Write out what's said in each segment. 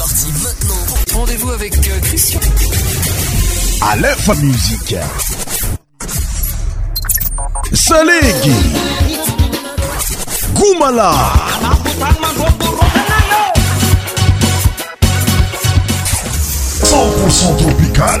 parti maintenant. Rendez-vous avec euh, Christian. À l'info musique. Salegi. Goumala. Tropical.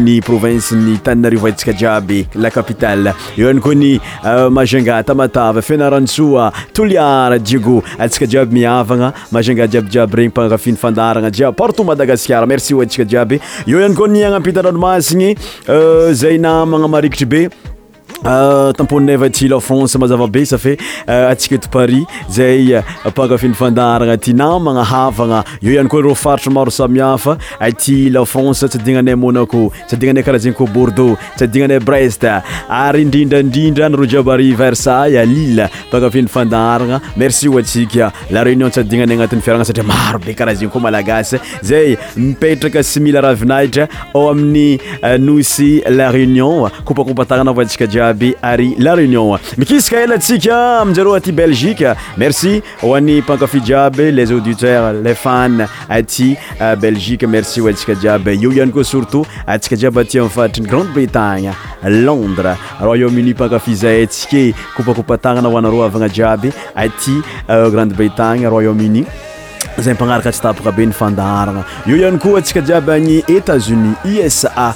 ny province ny taninarivo antsika jiaby la capitale eo ihany koa ny euh, mazenga tamatava fianarantsoa toliar diego antsika jiaby miavagna mazenga jiabyjiaby regny mpanakafin'ny fandarana jiay partou madagascar merci o antsika jiaby eo iany koa ny anampitandanomasigny euh, zay na magnamarikitry be Ah, tamponneva euh, euh, ty lfrance aabeiylafrances ainaamonaco aiaakarykô bord saresiari ersallesiiaminny nosy la réunion kopakopatananaatsika euh, jia ary la réunionmikka eskaamzr aty belgie merci oaypankaf jiaby les auditeur lefa atybeie euh, merci saiaby euh, eoyttiabytytr'y grande bretanelodreroyaumeniakafaktnaaovnaiay aradebrtaeroyaueni euh, panaraka aka e dana eoayasiay ny eiusa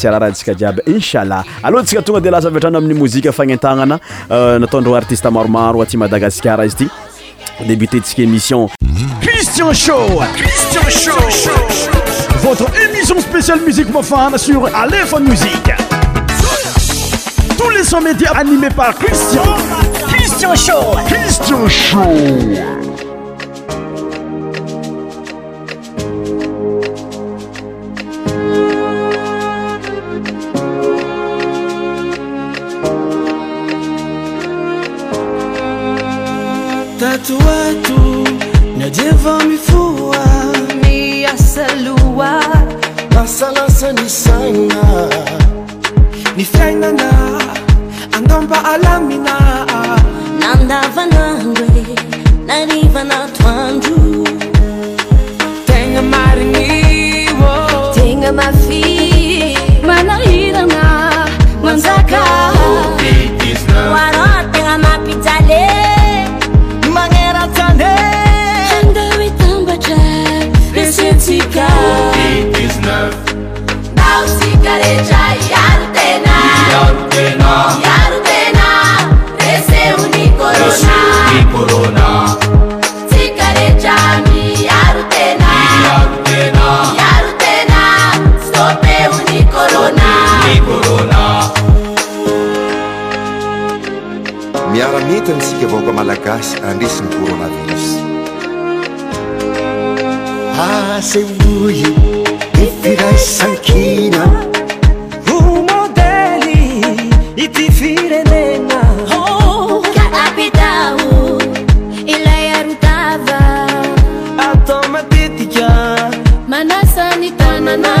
rahraha tsika jiaby inshallah alloa tsika tonga de laza vitrana amin'ny mozika fagnentagnana euh, nataondreo artiste maromaro ati madagaskara izy ity débuténtsika émission christian showcrisinsho vamifua miasalua masalasa ni saina ny fiainana andamba alamina nandavanandre narivana ετανση κει βόκα μαλακάς αντίσυνκούροναδέλης ασεβολι η θηρα σακίνα βου μοτέλη ετη φυρεμένα καάπιταου η λαια ρουτάδα ατοματιτκια μανα σαν ήταανά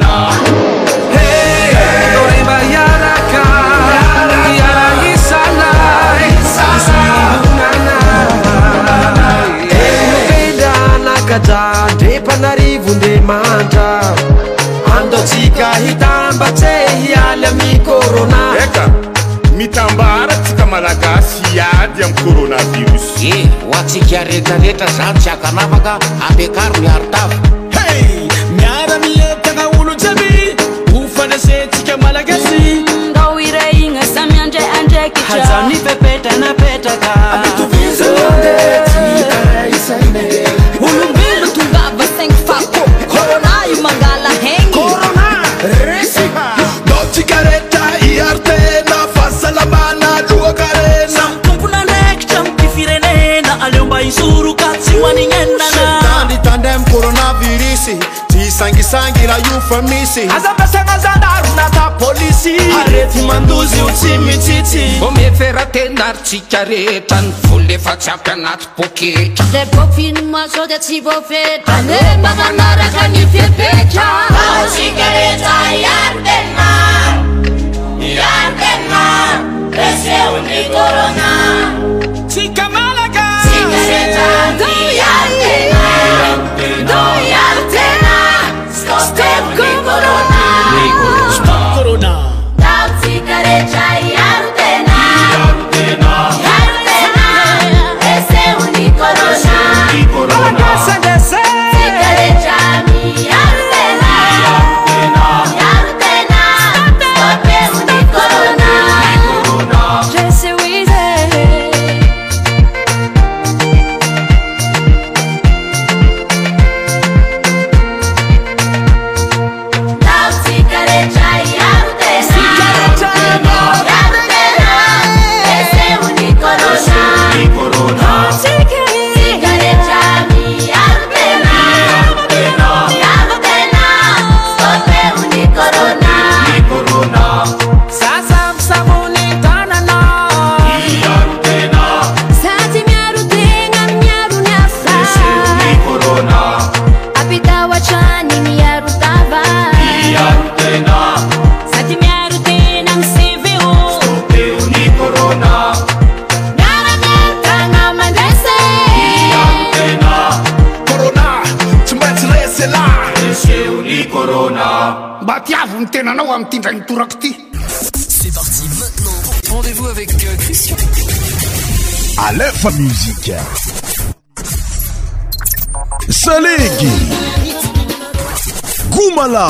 ja ndrempanarivondemandra andotsika hitambatse hialy ami koronaeka mitambara tsika malagasy hiady amiy korona virus e eh, ho atsikaretaarehetra za tsy akanafaka ampiakaro miaritafy y antany tandraa my korôna virus tsy sangisangy raha iofa misyazaampiasagna zana aronata polisy rety mandozy io tsy mitsitsy bô meferatenarytsika rehetra ny vo lefa tsy avaka anaty bôketraa C'est parti maintenant. Rendez-vous avec euh, Christian. À l'œuvre musique. Saleg. Goumala.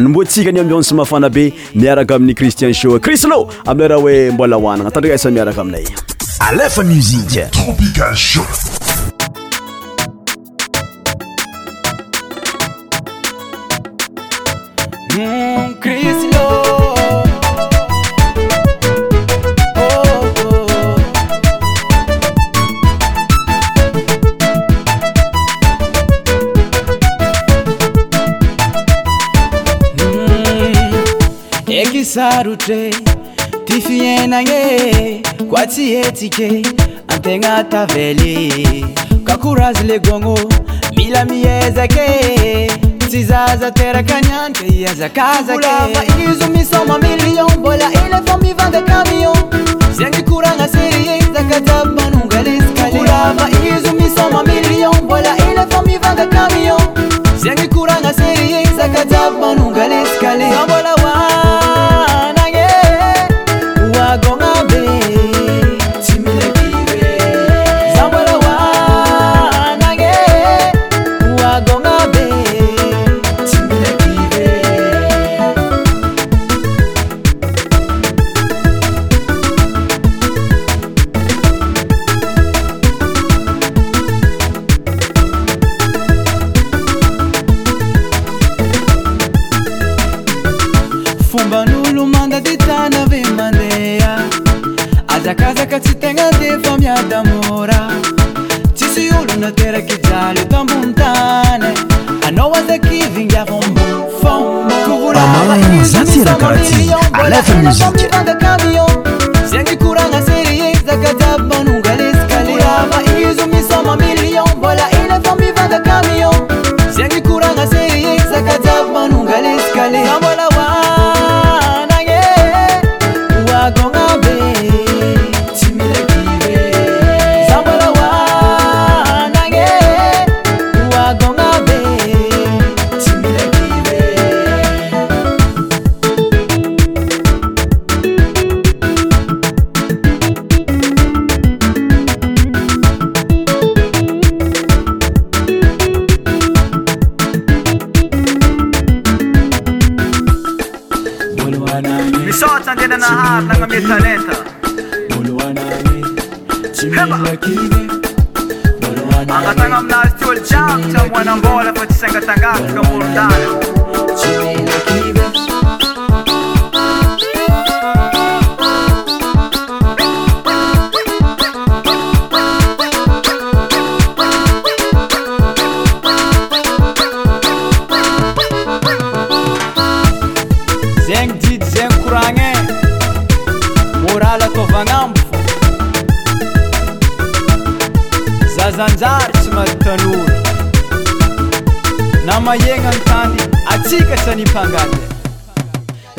nymboantsika ny ambionny symafana be miaraka amin'ny christian show crislo aminayraha hoe mbola hoanagna tandraasa miaraka aminay alefa musiq tropical show hmm. sarotre tyfienagne koa tsyetike antegnatavely kakorazy legônô milamiezake tsyzaza terakanyanykezakazaolavaizomi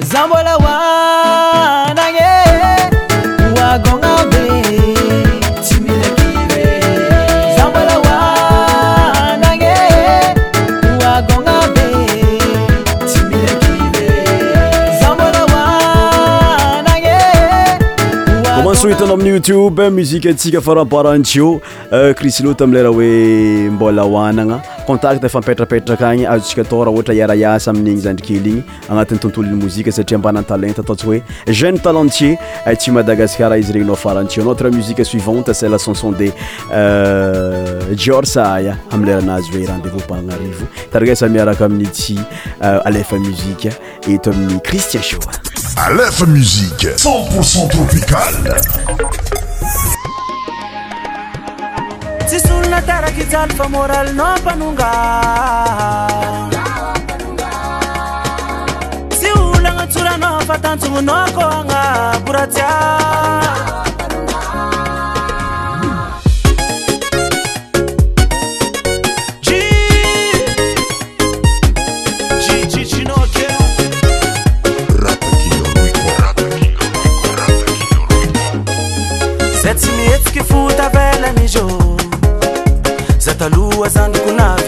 zamboaaamansoa hitanao amin'ny youtube muzike atsika farahaparantio krisy euh, lota amileraha hoe mbola hoanagna contacte fa mpetrapetraka agny azotsika atao raha ohatra iarayasa amin'igny zandrikely igny agnatin'ny tontolony mozika satria mbanatalente ataotsy hoe jeune talentier e eh, tsy madagascar izy regny nao farantinotre musique suivante cell chanson de jeor euh, saya am leranazy hoe rendezvous bahana arivo itaraa samiaraka amin' tsy alefa muzike eto amin'ny cristien shaa alefa musiqe c0ntpourcent tropicale si sulonatera ki zaly famoralynô panonga sy olanazurano fatantoonoko aa boraziaeza zتلووa zaنdkuنا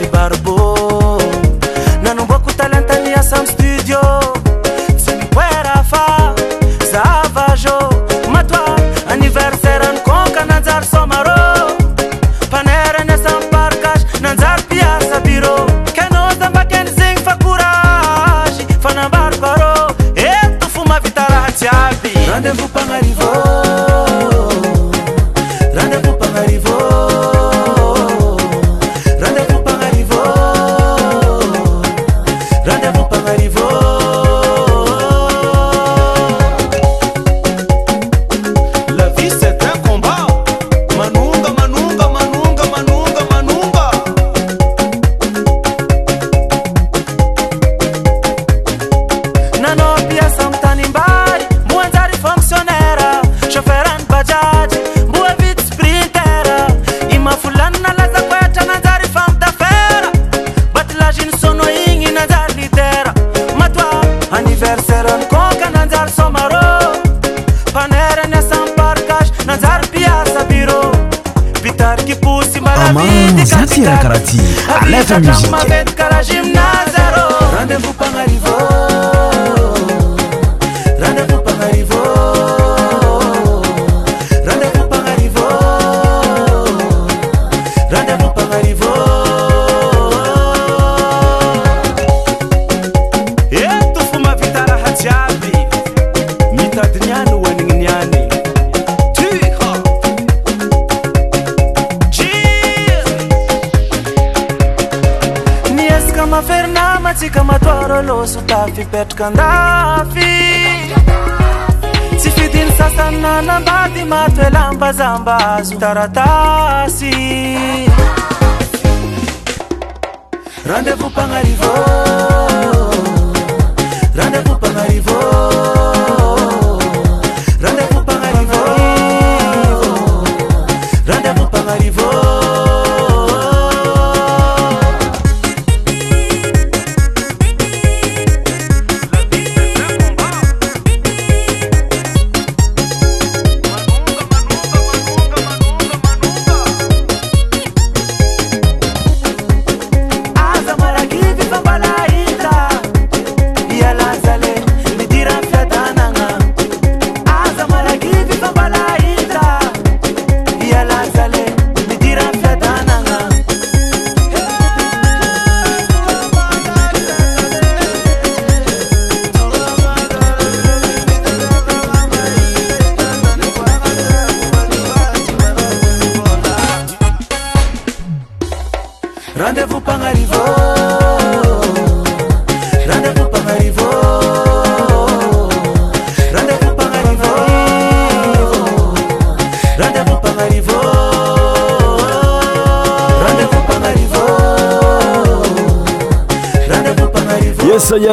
bazo Taratá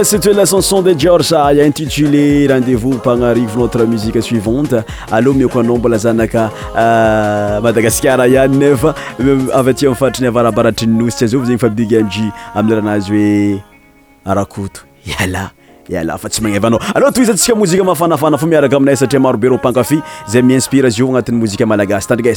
see euh, lacanson de georgintitulé rendevous panario notre musie suivante alo miko aaombolaanakamadagasaraefa at am faitrny avarabaratioy znyfabiihaazy oeafa sy antztsaoihafanafanaf iaraka aminay sari maroberopanafy za miinspirzo anatymozimaagastadra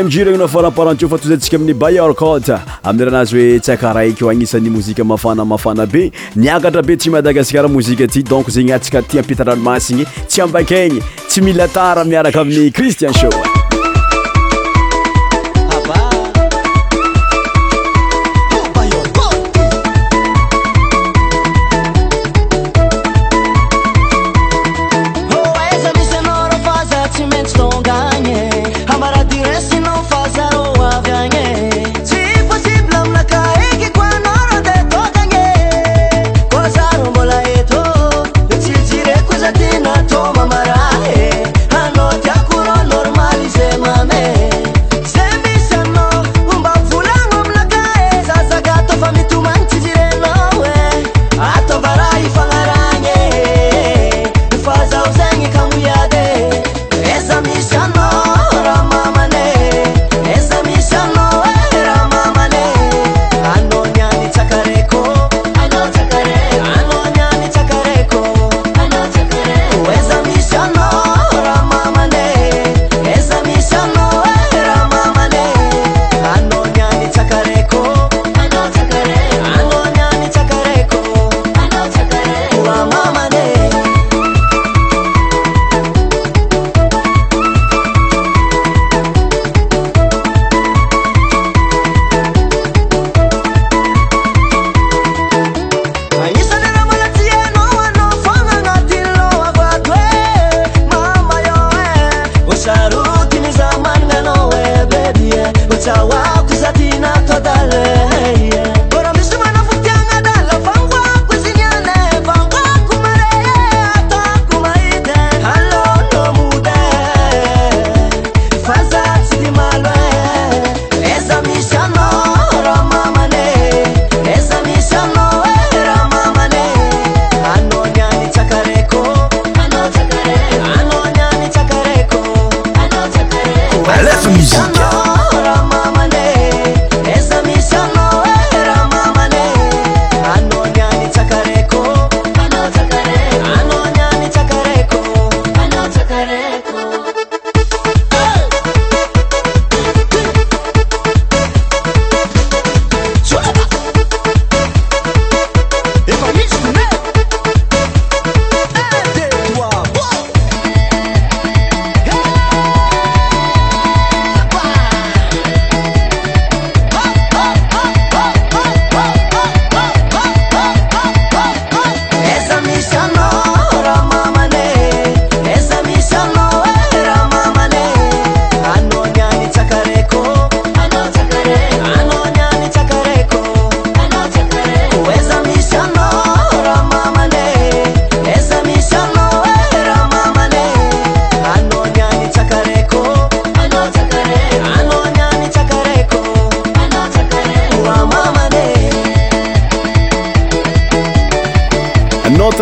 amidjiregny nao foramparanto fa tozayantsika amin'ny bayorcot amin'nyranazy hoe tsy akaraiky o agnisan'ny mozika mafana mafana be niakatra be tsy madagasikara mozika aty donc zegny antsika ty ampeta ranomasiigny tsy ambakaigny tsy mila tara miaraka amin'ny christian show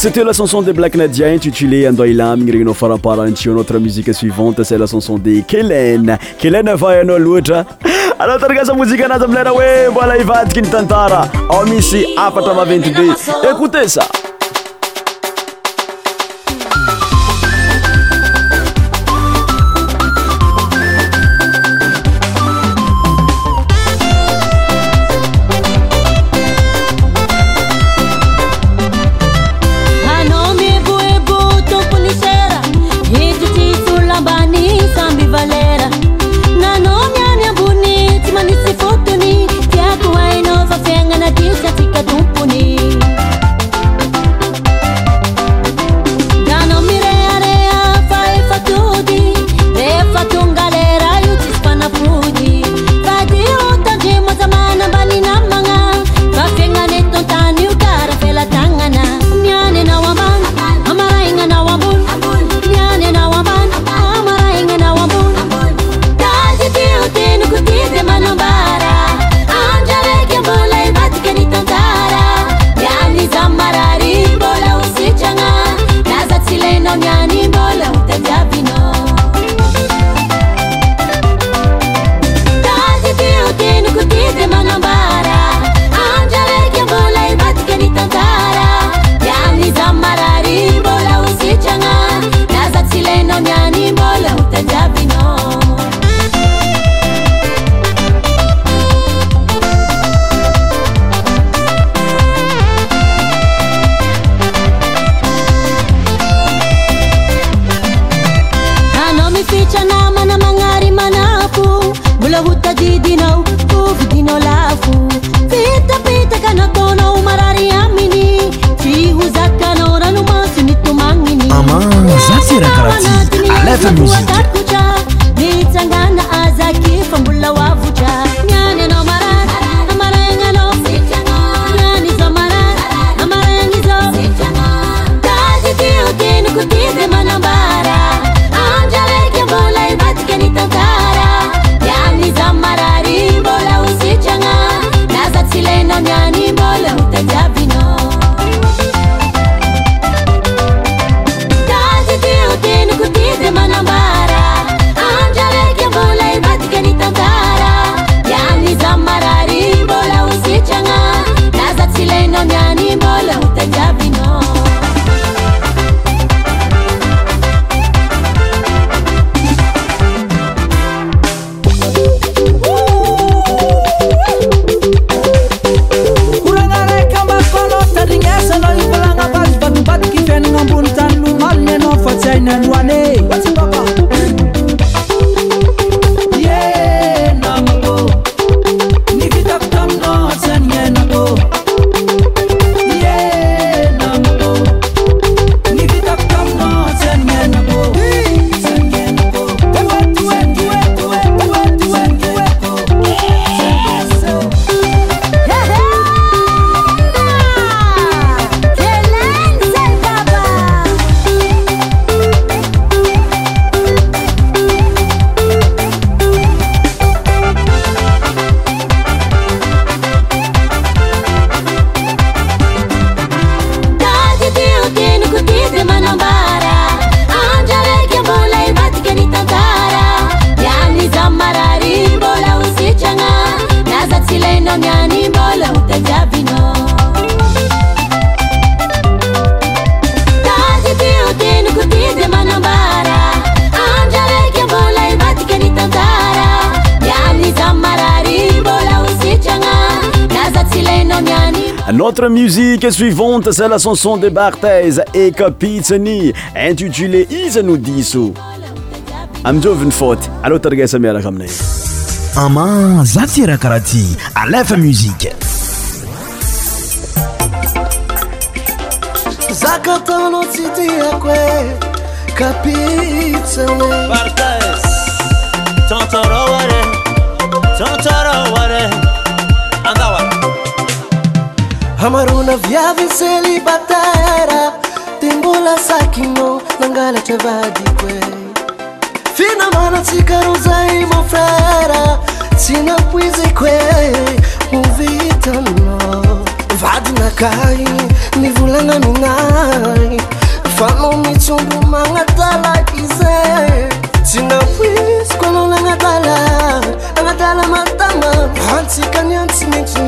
c'ete la chanson de blacknadia intitulé ando ilamigny regninao fara parantio anotra musika suivante c'at la chanson de kelen kelen avaianao loatra ano taragasa mozika anazy ami'lera oe mbola ivantika ny tantara a misy afatra mavnt dx écoute ça musique suivante, c'est la chanson de Barthez et Kapitsani, intitulée Izanu Diso. Amjoven faute, allô targa samia kamne. Ama zatira karati, Aleph musique. zakatano Titi Akwe, e kapitsany barthez tantarao amarona viavi selibatera tembolasakino nangalatavadi qoe finamanasikarozaimofera sinapoize koe movitano vadinakai ni volanaminai fanno miciondo magnatalaize sinapoiskanonaagnatala agnadala matama anzikany animeni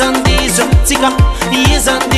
isn't this, Tika, is on this.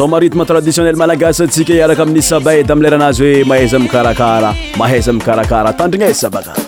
soma rythme traditionnel malagasy atsika iaraka aminisy sabaidy amileranazy hoe mahaiza amikarakara mahaiza amikarakara tandrina aizy e sabakara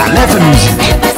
علاف النج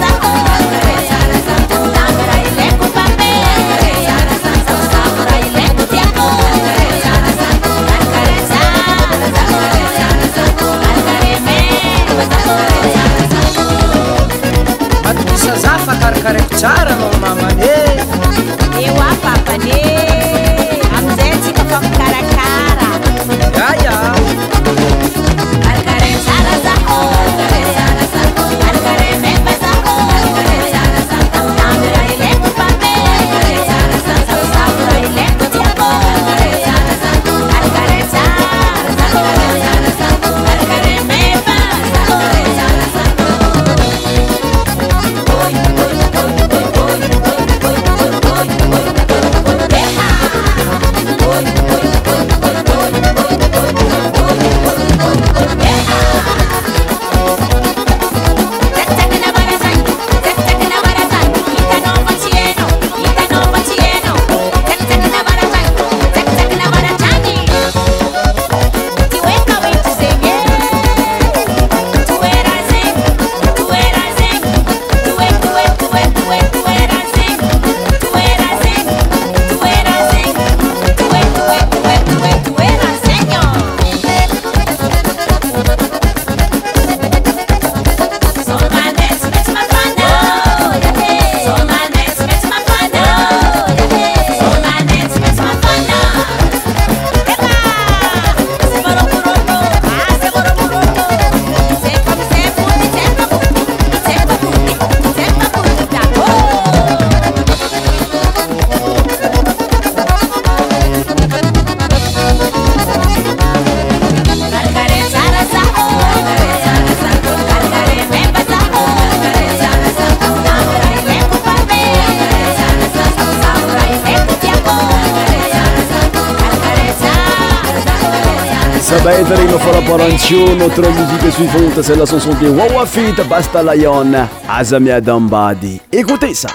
beterino falaporanciono trovizite suifonte selasosonte woafit bastalayon azameadanbadi ekutesavo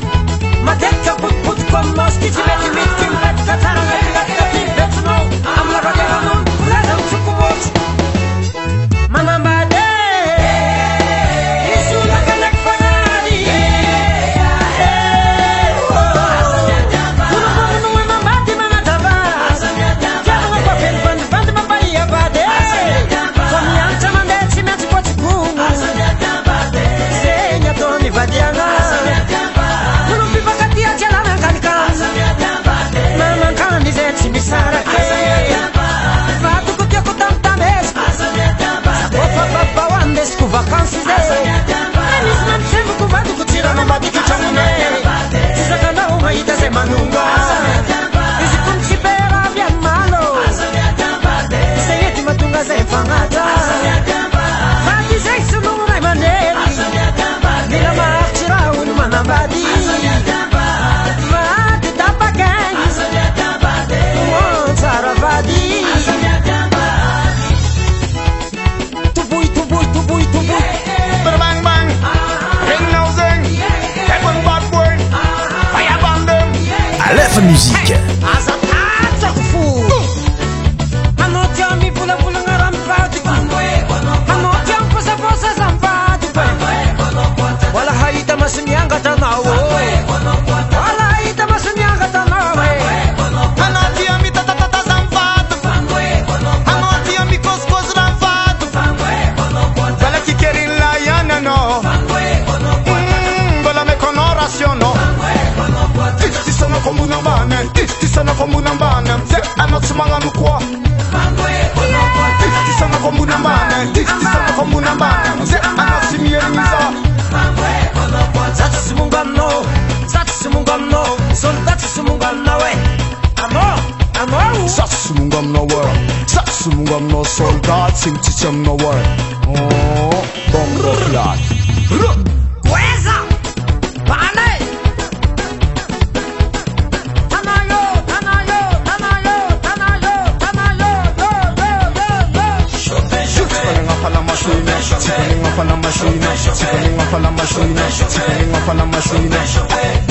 from most kitchen, make you meet him at Amor Satsum gam no war Satsum gam no soldat Sing chicham no war Oh Bongo flat Coesa Vale Tickling off on a machine, tickling off on a machine, tickling off on a machine.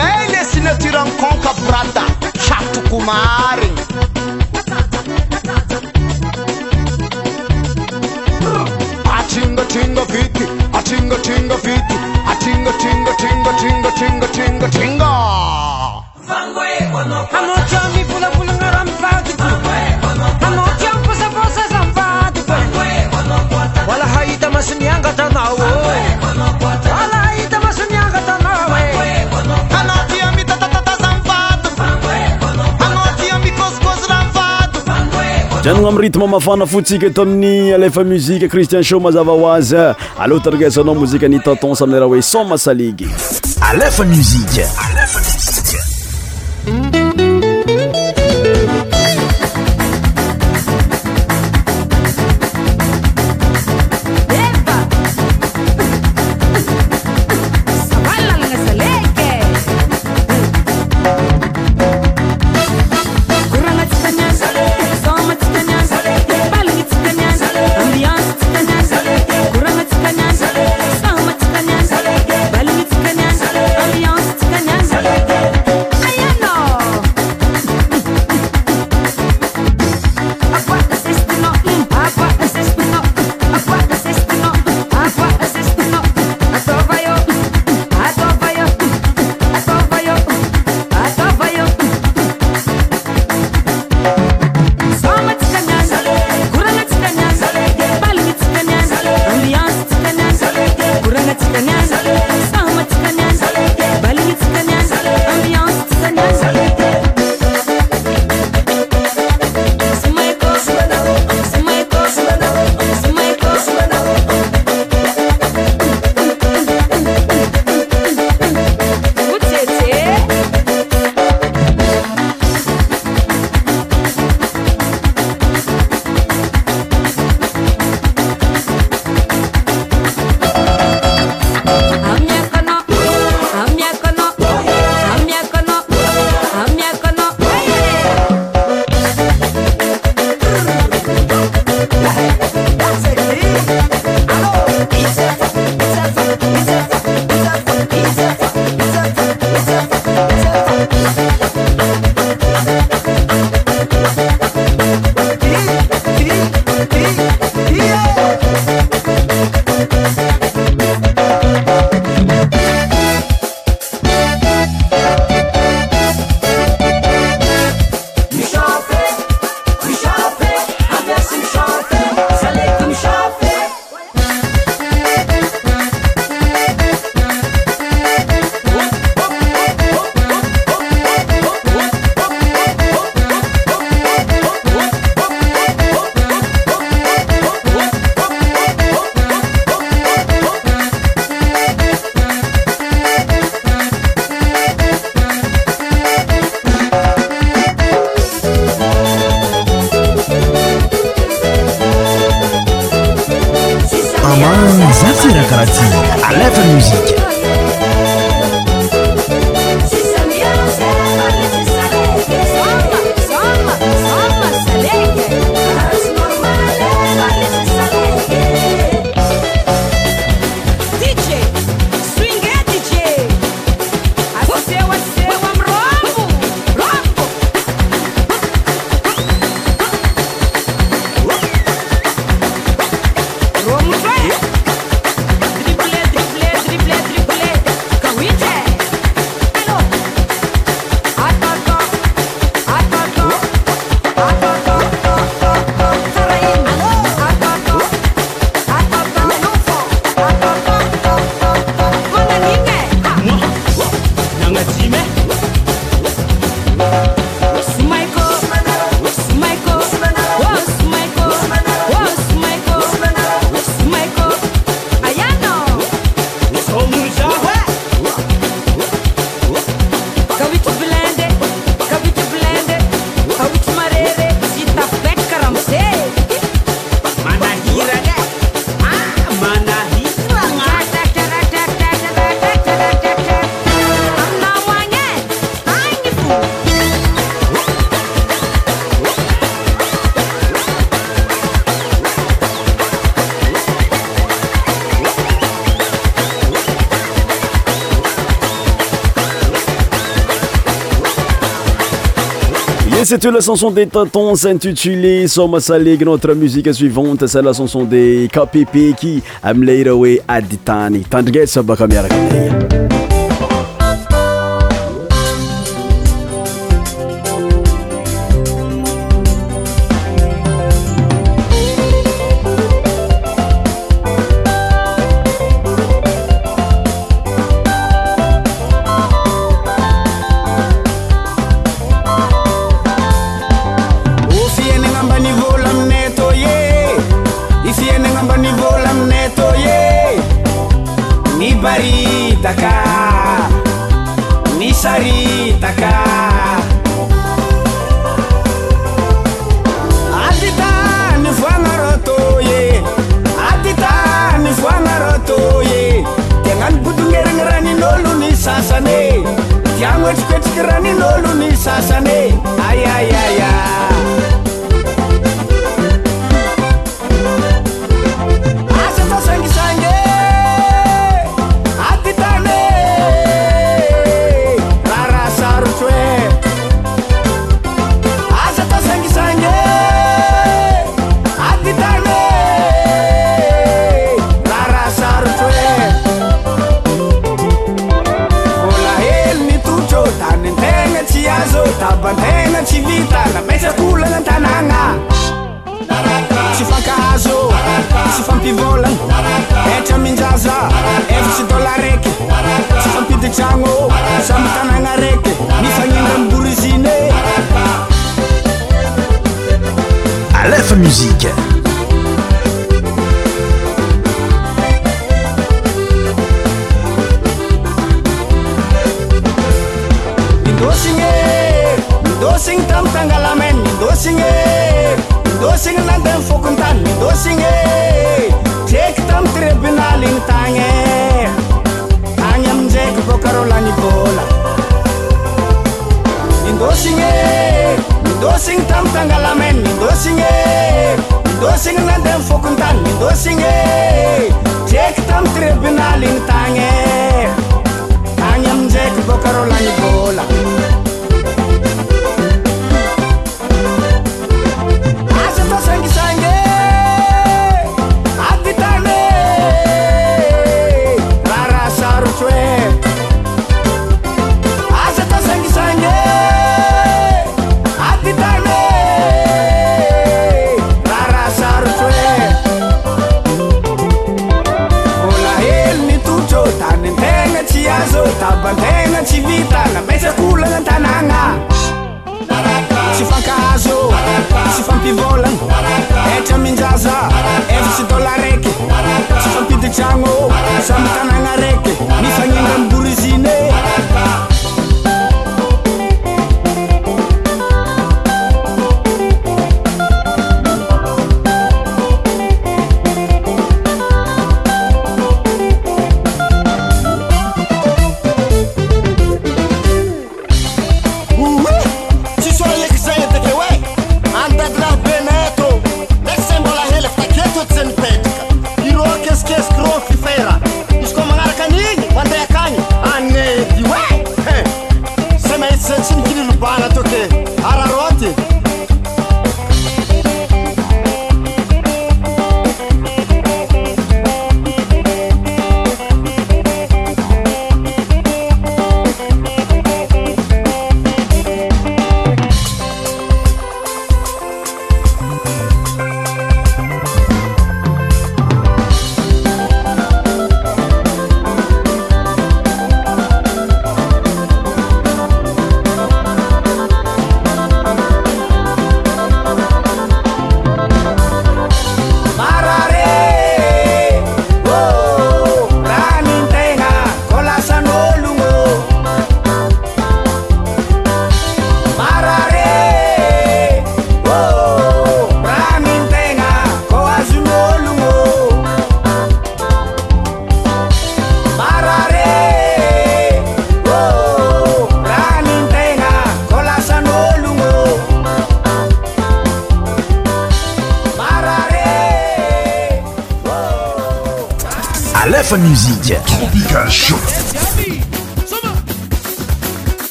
e desinatirankonka branda hatokomare ranona amiy rythme mafana fotsika eto amin'ny alefa muzike cristian sho mazava hoazy aloa tarigesanao mozike ny taton sa amileraha hoe son masaligy alefa musike 'estu la chanson des tantons intitulés some salége notre musique suivante c'est la chanson des kapp qui amleirawe aditani tandget sebacamarakom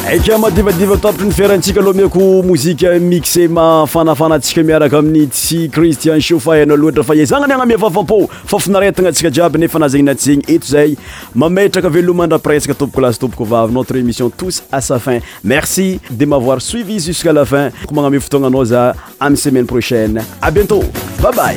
ak madivadivatapatra nifirantsika aloha miako moziqe mixema fanafanantsika miaraka aminy tsy cristian shafa anao loatra fa ie zagnany agname fafampô fafinaretagna antsika jiaby nefa ana zegny natyzegny eto zay mametraka aveloman-drah presque toboko lasy topoko vavy notre émission tous à sa fin merci de mavoir suivi jusqu'à la fin ko magname fotoagna anao za amiy semaine prochaine a bientôt babay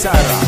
guitarra.